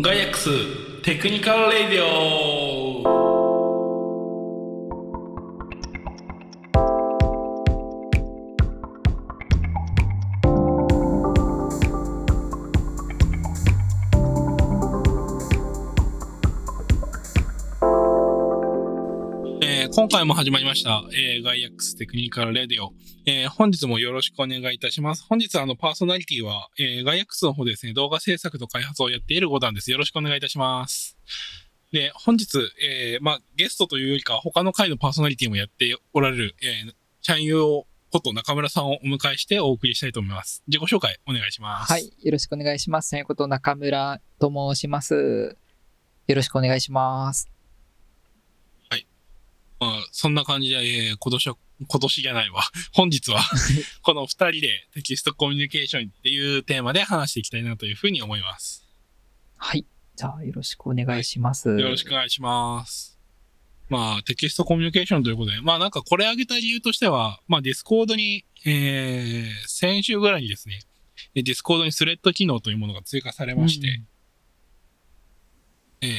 ガイアックステクニカルレディオ。今回も始まりました、えーガイアックステクニカルレディオ。えー本日もよろしくお願いいたします。本日あのパーソナリティは、えーガイアックスの方ですね、動画制作と開発をやっている5段です。よろしくお願いいたします。で、本日、えーまあ、ゲストというよりか他の回のパーソナリティもやっておられる、えー、チャンユーこと中村さんをお迎えしてお送りしたいと思います。自己紹介お願いします。はい。よろしくお願いします。さよこと中村と申します。よろしくお願いします。まあ、そんな感じで、えー今年は、今年じゃないわ。本日は、この二人でテキストコミュニケーションっていうテーマで話していきたいなというふうに思います。はい。じゃあ、よろしくお願いします。よろしくお願いします。まあ、テキストコミュニケーションということで、まあなんかこれ挙げた理由としては、まあディスコードに、えー、先週ぐらいにですね、ディスコードにスレッド機能というものが追加されまして、えー、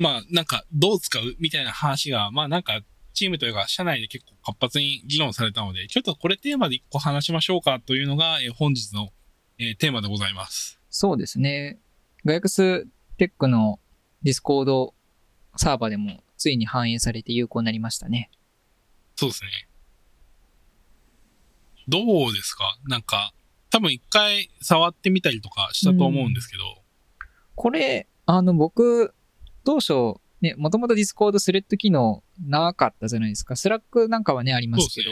まあなんかどう使うみたいな話が、まあなんかチームというか社内で結構活発に議論されたので、ちょっとこれテーマで一個話しましょうかというのが、えー本日の、えーテーマでございます。そうですね。ガイクステックのディスコードサーバーでもついに反映されて有効になりましたね。そうですね。どうですか？なんか、多分一回触ってみたりとかしたと思うんですけど、これ、あの、僕、当初、ね、もともとディスコードスレッド機能なかったじゃないですか。スラックなんかはね、ありますけど。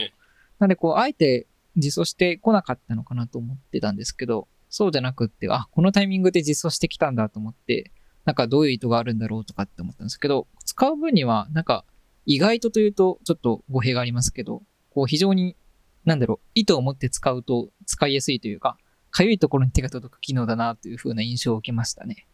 なんでこう、あえて実装してこなかったのかなと思ってたんですけど、そうじゃなくって、あ、このタイミングで実装してきたんだと思って、なんかどういう意図があるんだろうとかって思ったんですけど、使う分には、なんか意外とというとちょっと語弊がありますけど、こう非常に、なんだろう、意図を持って使うと使いやすいというか、かゆいところに手が届く機能だなという風な印象を受けましたね。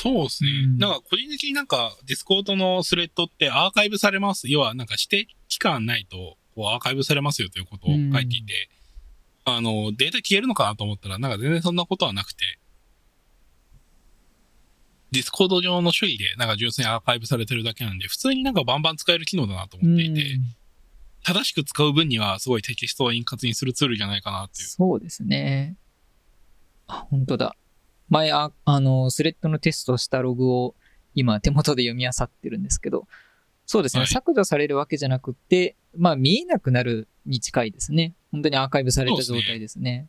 そうですね。うんなんか個人的になんかディスコードのスレッドってアーカイブされます？要はなんか指定期間ないとこうアーカイブされますよということを書いていて、あの、データ消えるのかなと思ったらなんか全然そんなことはなくて、ディスコード上の処理でなんか純粋にアーカイブされてるだけなんで、普通になんかバンバン使える機能だなと思っていて、正しく使う分にはすごいテキストを円滑にするツールじゃないかなっていう。そうですね。あ、本当だ。前、ああの、スレッドのテストしたログを今手元で読み漁ってるんですけど、そうですね、はい削除されるわけじゃなくて、まあ見えなくなるに近いですね。本当にアーカイブされた状態ですね。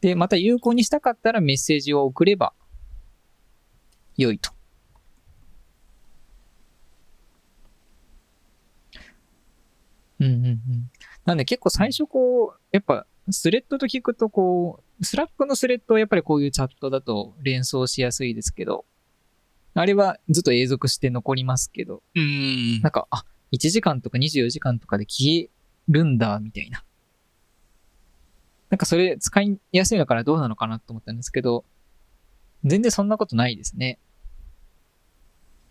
でまた有効にしたかったらメッセージを送れば良いと。うんうんうん。なんで結構最初こう、やっぱスレッドと聞くとこう、スラックのスレッドはやっぱりこういうチャットだと連想しやすいですけど、あれはずっと永続して残りますけど、うーんなん。か、あ、1時間とか24時間とかで消えるんだ、みたいな。なんかそれ使いやすいのかなどうなのかなと思ったんですけど、全然そんなことないですね。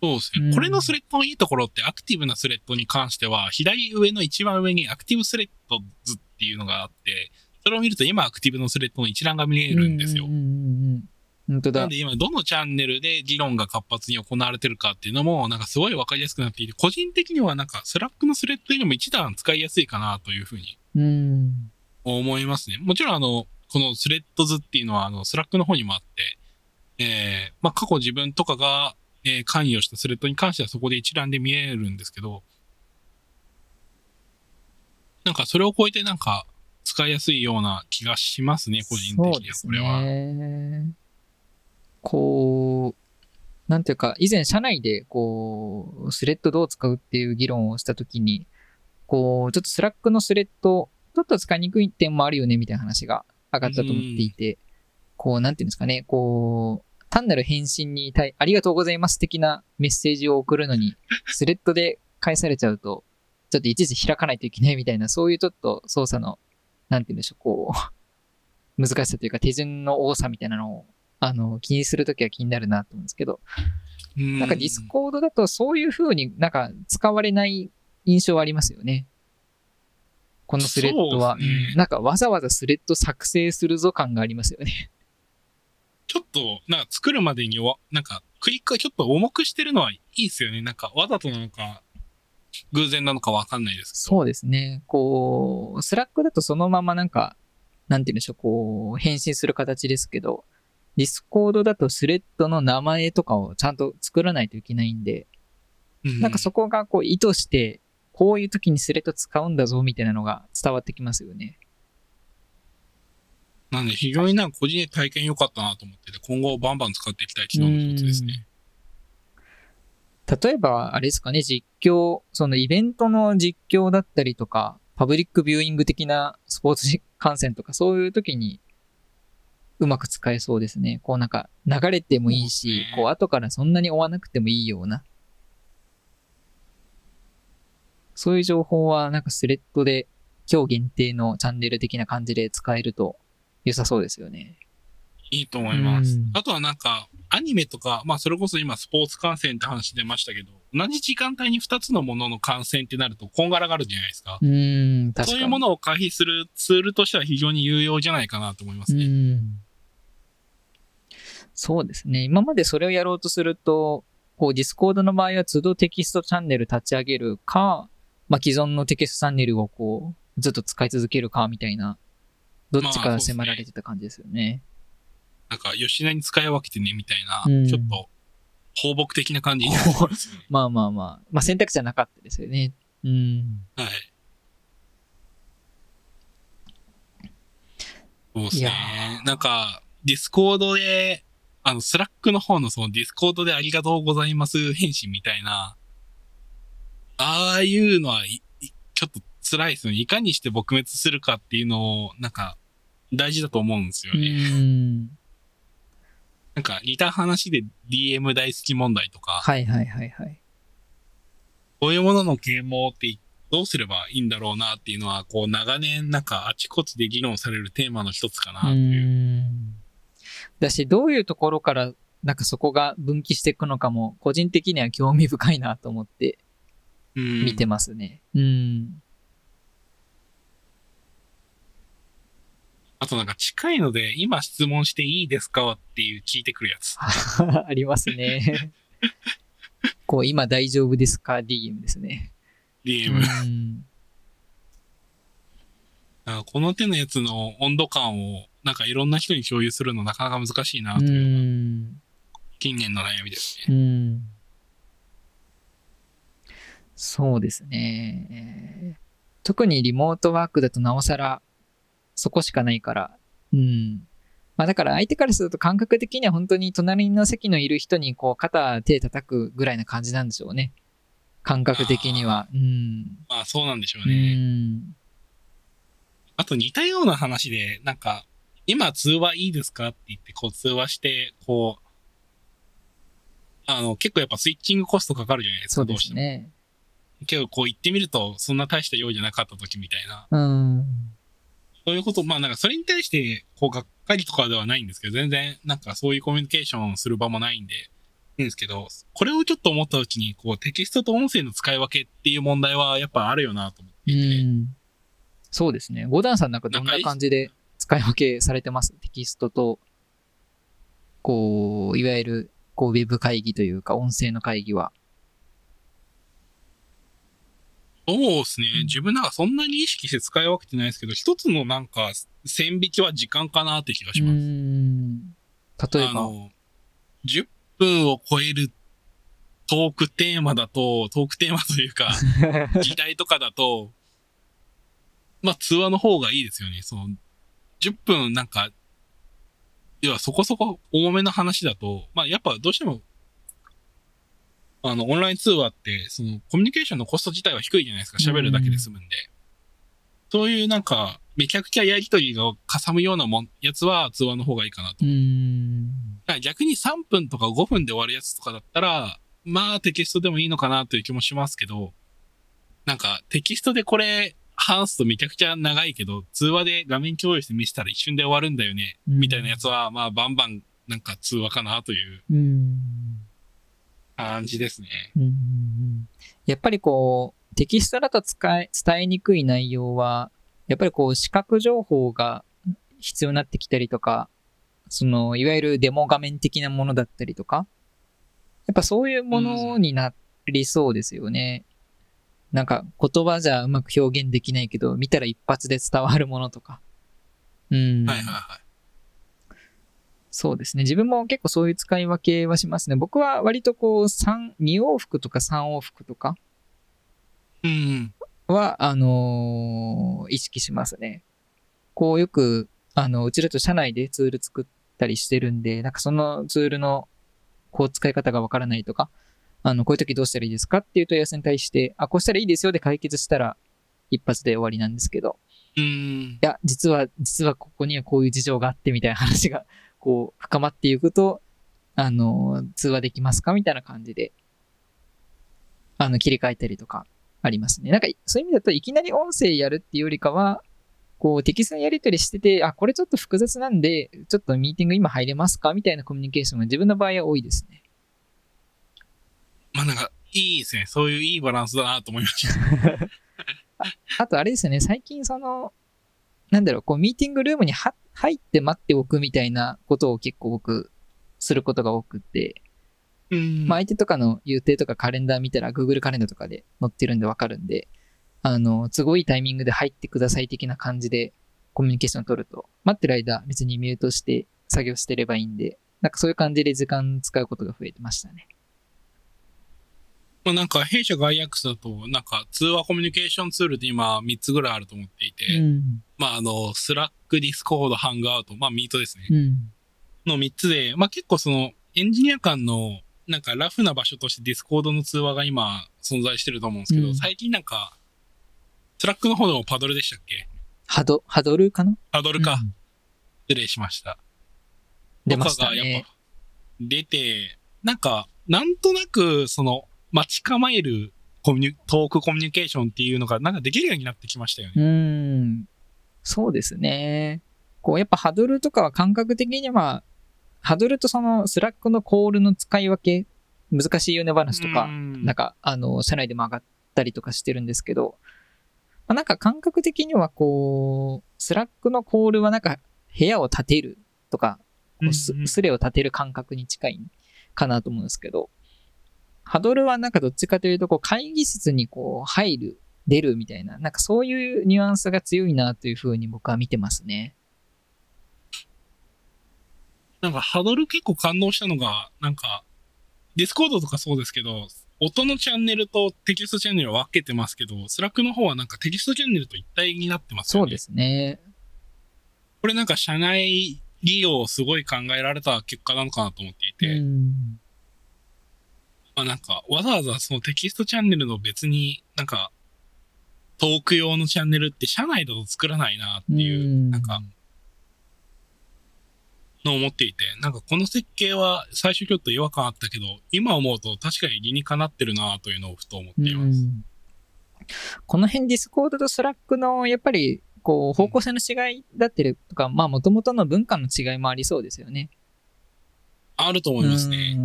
そうですね。うんこれのスレッドのいいところって、アクティブなスレッドに関しては、左上の一番上にアクティブスレッズっていうのがあって、それを見ると今アクティブのスレッドの一覧が見えるんですようん。うんうんうん。本当だなん。で今どのチャンネルで議論が活発に行われてるかっていうのも、なんかすごいわかりやすくなっていて、個人的にはなんかスラックのスレッドよりも一段使いやすいかなというふうにうん。思いますね。もちろんあの、このスレッズっていうのはあの、スラックの方にもあって、えー、まあ過去自分とかが、えー関与したスレッドに関してはそこで一覧で見えるんですけど、なんかそれを超えてなんか使いやすいような気がしますね、個人的にはこれは。ね。こう、なんていうか、以前社内で、こう、スレッドどう使うっていう議論をしたときに、こう、ちょっとスラックのスレッド、ちょっと使いにくい点もあるよね、みたいな話が上がったと思っていて、こう、なんていうんですかね、こう、単なる返信に対、ありがとうございます的なメッセージを送るのに、スレッドで返されちゃうと、ちょっといちいち開かないといけないみたいな、そういうちょっと操作の、なんていうんでしょう、こう、難しさというか手順の多さみたいなのを、あの、気にするときは気になるなと思うんですけど、ななんかディスコードだとそういう風になんか使われない印象はありますよね。このスレッドは、ねうんなんかわざわざスレッド作成するぞ感がありますよね。ちょっと、なんか作るまでにわ、なんか、クリックがちょっと重くしてるのはいいですよね。なんか、わざとなのか、偶然なのかわかんないですけど。そうですね。こう、スラックだとそのままなんか、なんて言うんでしょう、こう、返信する形ですけど、ディスコードだとスレッドの名前とかをちゃんと作らないといけないんで、うんなんかそこがこう意図して、こういう時にスレッド使うんだぞみたいなのが伝わってきますよね。なんで非常になんか個人的に体験良かったなと思ってて、今後バンバン使っていきたい機能の一つですね。例えば、あれですかね、実況、そのイベントの実況だったりとか、パブリックビューイング的なスポーツ観戦とか、そういう時にうまく使えそうですね。こうなんか流れてもいいし、こう後からそんなに追わなくてもいいような。そういう情報はなんかスレッドで今日限定のチャンネル的な感じで使えると良さそうですよね。いいと思いますうん。あとはなんか、アニメとか、まあそれこそ今スポーツ観戦って話出ましたけど、同じ時間帯に2つのものの観戦ってなると、こんがらがるじゃないですかう。ーん、確かに。そういうものを回避するツールとしては非常に有用じゃないかなと思いますね。うんそうですね。今までそれをやろうとすると、こう、ディスコードの場合は都度テキストチャンネル立ち上げるか、まあ、既存のテキストチャンネルをこう、ずっと使い続けるか、みたいな、どっちか迫られてた感じですよね。なんか、よしなに使い分けてね、みたいな、うんちょっと、放牧的な感じになってますよね。まあまあまあ、まあ選択肢はなかったですよね。うん。はい。そうですね。なんか、ディスコードで、あの、スラックの方のそのディスコードでありがとうございます返信みたいな、ああいうのはちょっと辛いですよね。いかにして撲滅するかっていうのを、なんか、大事だと思うんですよね。ん。なんか、似た話で DM 大好き問題とか、はいはいはいはい。こういうものの啓蒙ってどうすればいいんだろうなっていうのは、こう長年なんかあちこちで議論されるテーマの一つかなとういう。ん。だし、どういうところから、なんかそこが分岐していくのかも、個人的には興味深いなと思ってうん見てますね。うん。あとなんか近いので、今質問していいですかっていう聞いてくるやつ。ありますね。こう、今大丈夫ですか ?DM ですね。DM。この手のやつの温度感を、なんかいろんな人に共有するのなかなか難しいなうというのがん。近年の悩みですうね。ん。そうですね。特にリモートワークだとなおさらそこしかないから。うん。まあだから相手からすると感覚的には本当に隣の席のいる人にこう肩手叩くぐらいな感じなんでしょうね。感覚的には。うん。まあそうなんでしょううね。ん。あと似たような話で、なんか、今通話いいですかって言って、こう通話して、こう、あの、結構やっぱスイッチングコストかかるじゃないですか、そうでどうしても。すね。けど、こう言ってみると、そんな大した用じゃなかった時みたいな。うん。そういうこと、まあなんかそれに対して、こう、がっかりとかではないんですけど、全然、なんかそういうコミュニケーションする場もないんで、いいんですけど、これをちょっと思ったうちに、こう、テキストと音声の使い分けっていう問題は、やっぱあるよなと思っていて、ん。そうですね。ゴダンさんなんかどんな感じで使い分けされてますテキストと、こう、いわゆる、こう、ウェブ会議というか、音声の会議は。そうですね。自分なんかそんなに意識して使い分けてないですけど、一つのなんか、線引きは時間かなって気がします。ん。例えば？あの、10分を超えるトークテーマだと、トークテーマというか、議題とかだと、まあ通話の方がいいですよね。その、10分なんか、要はそこそこ重めの話だと、まあやっぱどうしても、あの、オンライン通話って、その、コミュニケーションのコスト自体は低いじゃないですか。喋るだけで済むんで。そういうなんか、めちゃくちゃやりとりがかさむようなもん、やつは通話の方がいいかなと。うん。だから逆に3分とか5分で終わるやつとかだったら、まあテキストでもいいのかなという気もしますけど、なんかテキストでこれ話すとめちゃくちゃ長いけど、通話で画面共有して見せたら一瞬で終わるんだよね、うんみたいなやつは、まあバンバンなんか通話かなといううん。感じですね。うんやっぱりこう、テキストだと使え、伝えにくい内容は、やっぱりこう、視覚情報が必要になってきたりとかその、いわゆるデモ画面的なものだったりとか、やっぱそういうものになりそうですよね。なんか言葉じゃうまく表現できないけど、見たら一発で伝わるものとか。うん。はいはいはい。そうですね。自分も結構そういう使い分けはしますね。僕は割とこう、三、二往復とか三往復とかうん。は、あのー意識しますね。こうよく、あの、うちだと社内でツール作ったりしてるんで、なんかそのツールの、こう使い方がわからないとか、あの、こういう時どうしたらいいですかっていう問い合わせに対して、あ、こうしたらいいですよで解決したら、一発で終わりなんですけど、うん。いや、実は、実はここにはこういう事情があってみたいな話が、こう、深まっていくと、あの、通話できますかみたいな感じで、あの、切り替えたりとか、ありますね。なんか、そういう意味だといきなり音声やるっていうよりかは、こう、テキストのやり取りしてて、あ、これちょっと複雑なんで、ちょっとミーティング今入れますかみたいなコミュニケーションが自分の場合は多いですね。まあなんか、いいですね。そういういいバランスだなと思いました。あとあれですよね、最近その、なんだろう、こう、ミーティングルームには入って待っておくみたいなことを結構僕、することが多くって、うん。まあ、相手とかの予定とかカレンダー見たら Google カレンダーとかで載ってるんでわかるんで、あの、都合いいタイミングで入ってください的な感じでコミュニケーション取ると、待ってる間別にミュートして作業してればいいんで、なんかそういう感じで時間使うことが増えてましたね。まあなんか、弊社ガイアックスだと、なんか、通話コミュニケーションツールって今3つぐらいあると思っていて、うん。まああの、スラック、ディスコード、ハングアウト、まあミートですね。うん。の3つで、まあ結構その、エンジニア間の、なんかラフな場所としてディスコードの通話が今存在してると思うんですけど、うん最近なんか、スラックの方でもパドルでしたっけ？ハド、ハドルかな？ハドルか。うん失礼しました。出ましたとかがやっねぱ。出て、なんか、なんとなく、その、待ち構えるコミュニ、トークコミュニケーションっていうのが、なんかできるようになってきましたよね。うん。そうですね。こう、やっぱハドルとかは感覚的には、ハドルとそのスラックのコールの使い分け、難しいよね話とか、うんなんか、あの、社内でも上がったりとかしてるんですけど、まあ、なんか感覚的にはこう、スラックのコールはなんか部屋を建てるとか、こうスレを立てる感覚に近いかなと思うんですけど、ハドルはなんかどっちかというと、こう会議室にこう入る、出るみたいな、なんかそういうニュアンスが強いなというふうに僕は見てますね。なんか、ハドル結構感動したのが、なんか、ディスコードとかそうですけど、音のチャンネルとテキストチャンネルを分けてますけど、スラックの方はなんかテキストチャンネルと一体になってますよね。そうですね。これなんか社内利用をすごい考えられた結果なのかなと思っていて、うんまあなんか、わざわざそのテキストチャンネルの別になんか、トーク用のチャンネルって社内だと作らないなっていう、うんなんか、のを思っていて、なんかこの設計は最初ちょっと違和感あったけど、今思うと確かに理にかなってるなというのをふと思っています。うんこの辺ディスコードとスラックのやっぱりこう方向性の違いだったりとか、まあもともとの文化の違いもありそうですよね。あると思いますね。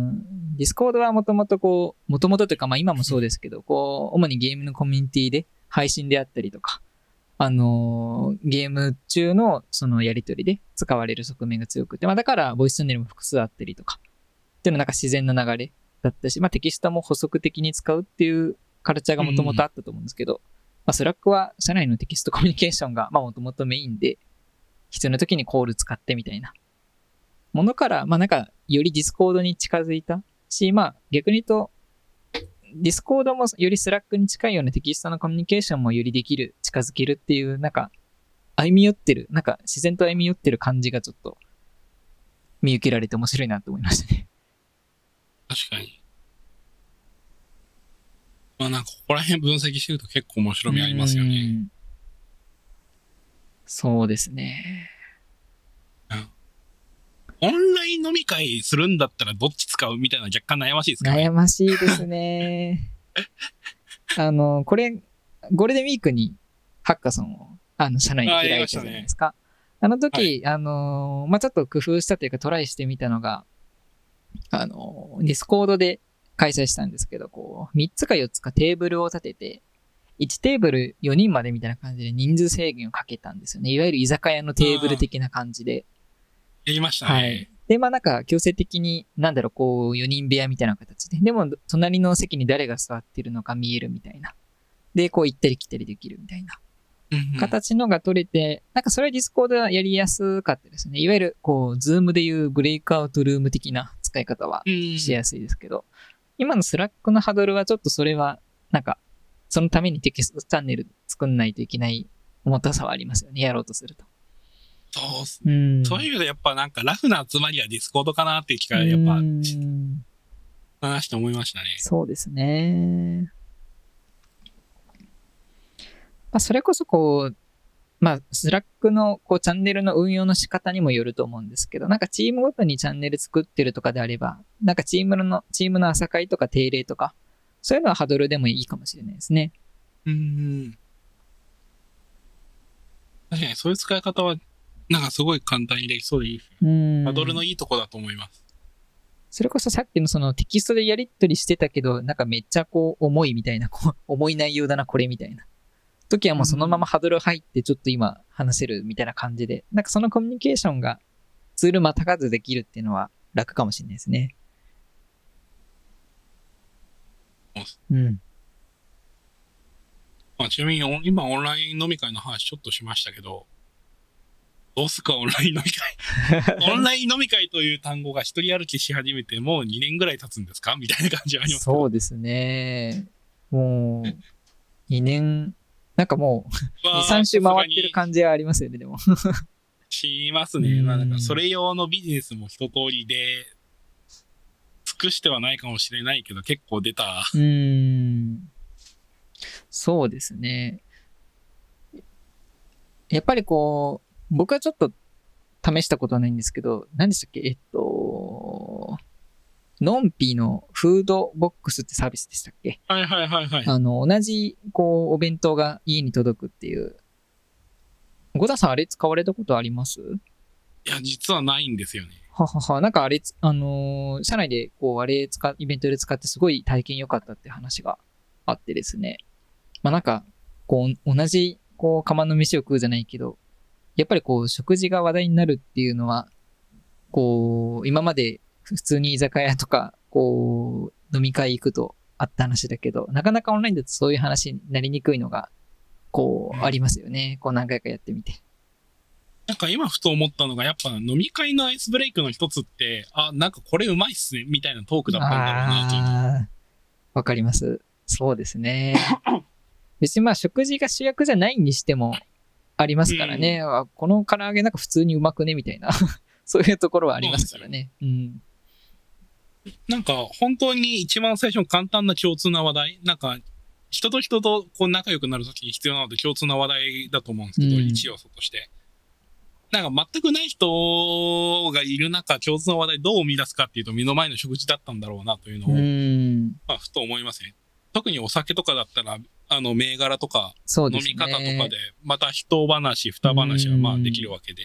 ディスコードはもともとこう、もともとというかまあ今もそうですけど、こう、主にゲームのコミュニティで配信であったりとか、あのーゲーム中のそのやりとりで使われる側面が強くて、まあだからボイスチャンネルも複数あったりとか、っていうのはなんか自然な流れだったし、まあテキストも補足的に使うっていうカルチャーがもともとあったと思うんですけど、まあスラックは社内のテキストコミュニケーションがまあもともとメインで、必要な時にコール使ってみたいなものから、まあなんかよりディスコードに近づいた？し、まあ逆に言うと、ディスコードもよりスラックに近いようなテキストのコミュニケーションもよりできる、近づけるっていう、なんか、歩み寄ってる、なんか自然と歩み寄ってる感じがちょっと見受けられて面白いなと思いましたね。確かに。まあなんかここら辺分析してると結構面白みありますよね。うん。そうですね。オンライン飲み会するんだったらどっち使うみたいな若干悩ましいですかね。悩ましいですね。あの、これ、ゴールデンウィークにハッカソンを、あの、社内に開いたじゃないですか。あの時、あの、まあ、ちょっと工夫したというかトライしてみたのが、あの、ディスコードで開催したんですけど、こう、3つか4つかテーブルを立てて、1テーブル4人までみたいな感じで人数制限をかけたんですよね。いわゆる居酒屋のテーブル的な感じで。やりましたね。はい。で、まあなんか強制的に、なんだろう、こう、4人部屋みたいな形で。でも、隣の席に誰が座ってるのか見えるみたいな。で、こう行ったり来たりできるみたいな形のが取れて、なんかそれは Discordはやりやすかったですね。いわゆる、こう、 Zoomでいうブレイクアウトルーム的な使い方はうんしやすいですけど、今の Slackのハドルはちょっとそれは、なんか、そのためにテキストチャンネル作んないといけない重たさはありますよね、やろうとすると。そううん。そういう意味でやっぱなんかラフな集まりは Discordかなっていう機会やっぱうん話して思いましたね。そうですね。まあ、それこそこう、まあ、 Slackのこうチャンネルの運用の仕方にもよると思うんですけど、なんかチームごとにチャンネル作ってるとかであれば、なんかチームの、チームの朝会とか定例とか、そういうのはハドルでもいいかもしれないですね。うん。確かにそういう使い方はなんかすごい簡単にできそうでいい。うん。ハードルのいいとこだと思います。それこそさっきのそのテキストでやり取りしてたけど、なんかめっちゃこう重いみたいな、こう重い内容だな、これみたいな。時はもうそのままハードル入ってちょっと今話せるみたいな感じで、なんかそのコミュニケーションがツールまたがずできるっていうのは楽かもしれないですね。うん。まあ、ちなみに今オンライン飲み会の話ちょっとしましたけど、どうすかオンライン飲み会。オンライン飲み会という単語が一人歩きし始めてもう2年ぐらい経つんですか？みたいな感じありますそうですね。もう、2年、なんかもう、まあ2、3週回ってるさ感じはありますよね、でも。しますね。まあ、なんうんかそれ用のビジネスも一通りで、尽くしてはないかもしれないけど、結構出た。うーん。そうですね。やっぱりこう、僕はちょっと試したことはないんですけど、何でしたっけ？えっと、ノンピーのフードボックスってサービスでしたっけ？はいはいはいはい。あの、同じ、こう、お弁当が家に届くっていう。ゴダさんあれ使われたことあります？いや、実はないんですよね。ははは。なんかあれつ、あのー社内で、こう、あれ使っ、イベントで使ってすごい体験良かったって話があってですね。まあなんか、こう、同じ、こう、釜の飯を食うじゃないけど、やっぱりこう、食事が話題になるっていうのは、こう、今まで普通に居酒屋とか、こう、飲み会行くとあった話だけど、なかなかオンラインだとそういう話になりにくいのが、こう、うんありますよね。こう何回かやってみて。なんか今ふと思ったのが、やっぱ飲み会のアイスブレイクの一つって、あ、なんかこれうまいっすね、みたいなトークだったんだろうなわかります。そうですね。別にまあ食事が主役じゃないにしてもありますからね。あこの唐揚げなんか普通にうまくねみたいな。そういうところはありますからね。うん。なんか本当に一番最初の簡単な共通な話題、なんか人と人とこう仲良くなるときに必要なので共通な話題だと思うんですけど、うん一要素として。なんか全くない人がいる中、共通の話題どう生み出すかっていうと目の前の食事だったんだろうなというのを、うん。まあ、ふと思いますね。特にお酒とかだったら、あの、銘柄とか。飲み方とかで、また一話、二話はまあできるわけで。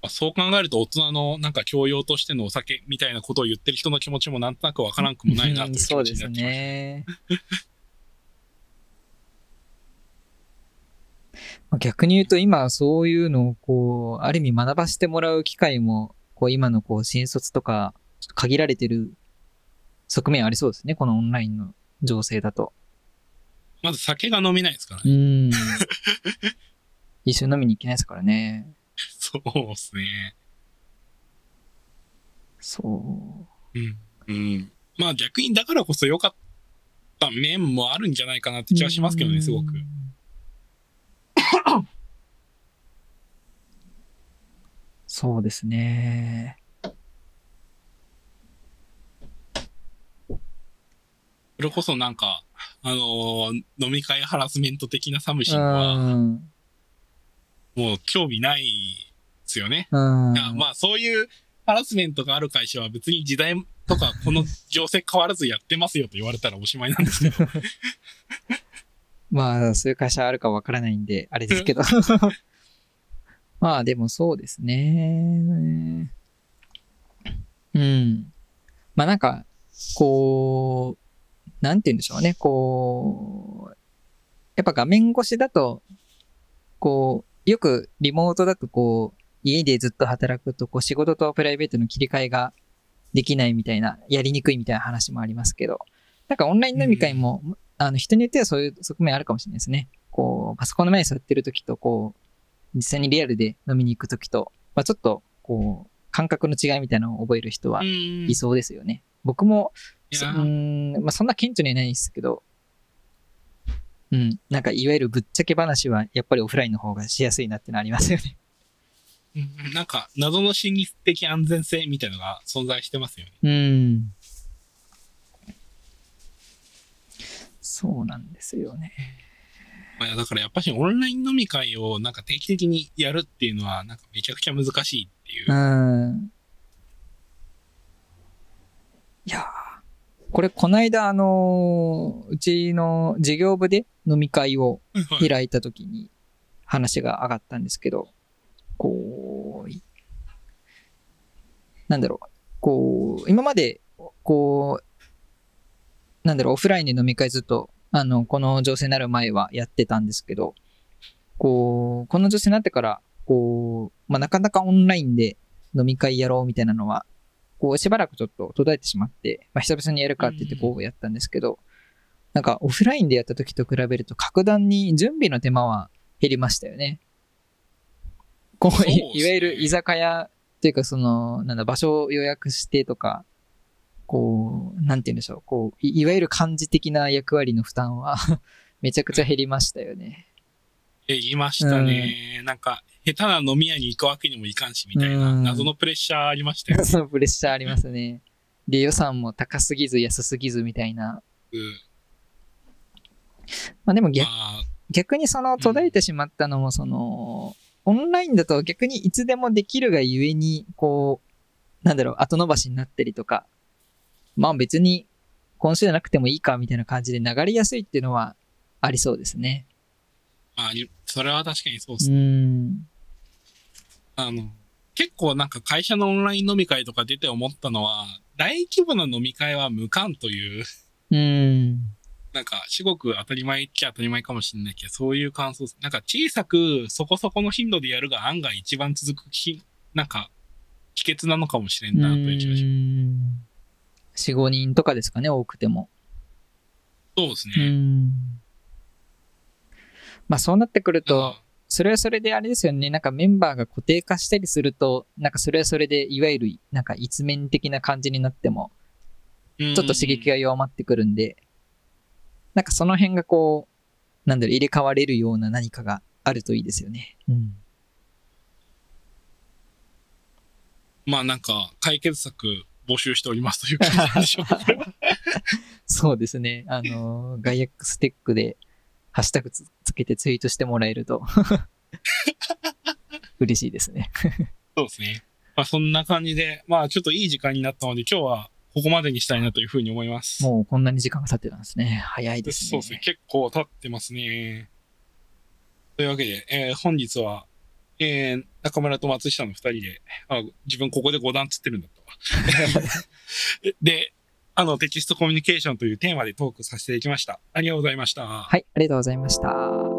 まあそう考えると大人のなんか教養としてのお酒みたいなことを言ってる人の気持ちもなんとなくわからんくもないなという気持ちそうですになってきました。ね。まあ逆に言うと今そういうのをこう、ある意味学ばせてもらう機会も、こう今のこう新卒とか限られてる側面ありそうですね。このオンラインの情勢だと。まず酒が飲めないですからうね。ん。一緒に飲みに行けないですからね。そうですね。そうん。うん。まあ逆にだからこそ良かった面もあるんじゃないかなってう。気はしますけどね、すごくう。ん。そうですね。それこそなんか、あのー飲み会ハラスメント的なサムシうンは、ん。もう興味ないですよね。まあそういうハラスメントがある会社は別に時代とかこの情勢変わらずやってますよと言われたらおしまいなんですけど。まあ、そういう会社あるかわからないんで、あれですけど。まあ、でもそうですね。うん。まあなんか、こう、なんて言うんでしょうね。こう、やっぱ画面越しだと、こう、よくリモートだとこう、家でずっと働くと、こう仕事とプライベートの切り替えができないみたいな、やりにくいみたいな話もありますけど、なんかオンライン飲み会も、あの人によってはそういう側面あるかもしれないですね。こう、パソコンの前に座ってる時と、こう、実際にリアルで飲みに行く時と、まあちょっと、こう、感覚の違いみたいなのを覚える人はうんいそうですよね。僕も、そいやうーん、まあそんな顕著にはないですけど、うん、なんかいわゆるぶっちゃけ話はやっぱりオフラインの方がしやすいなってのありますよね。うんなんか、謎の心理的安全性みたいなのが存在してますよね。うん。そうなんですよね。まあ、だからやっぱしオンライン飲み会をなんか定期的にやるっていうのはなんかめちゃくちゃ難しいっていうう。ん。いやーこれこないだあのーうちの事業部で飲み会をはい開いた時に話が上がったんですけど、こう、いなんだろう、こう、今まで、こう、なんだろう、オフラインで飲み会ずっと、あの、この情勢になる前はやってたんですけど、こう、この情勢になってから、こう、まあ、なかなかオンラインで飲み会やろうみたいなのは、こう、しばらくちょっと途絶えてしまって、まあ、久々にやるかって言ってこうやったんですけど、なんかオフラインでやった時と比べると格段に準備の手間は減りましたよね。こう、いいわゆる居酒屋っていうかその、なんだ、場所を予約してとか、こう、なんて言うんでしょう、こう、いいわゆる漢字的な役割の負担は めちゃくちゃ減りましたよね。え、言いましたね。なんか、下手な飲み屋に行くわけにもいかんし、みたいなうん謎のプレッシャーありましたよね。そのプレッシャーありますね。で、予算も高すぎず安すぎずみたいな。うんまあでもま逆あ、逆にその途絶えてしまったのも、その、オンラインだと逆にいつでもできるがゆえに、こう、なんだろう、後延ばしになったりとか、まあ別に今週じゃなくてもいいかみたいな感じで流れやすいっていうのはありそうですね。まあ、それは確かにそうでうすね。ん。あの、結構なんか会社のオンライン飲み会とか出て思ったのは、大規模な飲み会は無関という、うん。なんか、至極当たり前っちゃ当たり前かもしれないけど、そういう感想。なんか小さくそこそこの頻度でやるが案外一番続くき、なんか、秘訣なのかもしれんな、という気がします。4、5人とかですかね、多くても。そうですうね。ん。まあそうなってくると、あそれはそれであれですよね。なんかメンバーが固定化したりすると、なんかそれはそれで、いわゆる、なんか一面的な感じになっても、うんちょっと刺激が弱まってくるんで、なんかその辺がこう、なんだろう、入れ替われるような何かがあるといいですよね。うん。まあなんか、解決策募集しておりますという感じでしょう そうですね。あのー、ガイアックステックで、ハッシュタグつつけてツイートしてもらえると、嬉しいですね。そうですね。まあそんな感じで、まあちょっといい時間になったので、今日はここまでにしたいなというふうに思います。もうこんなに時間が経ってたんですね。早いですね。そうですね。結構経ってますね。というわけで、えー本日は、えー中村と松下の二人で、あ、自分ここで5段つってるんだったわ。で、あの、テキストコミュニケーションというテーマでトークさせていきました。ありがとうございました。はい、ありがとうございました。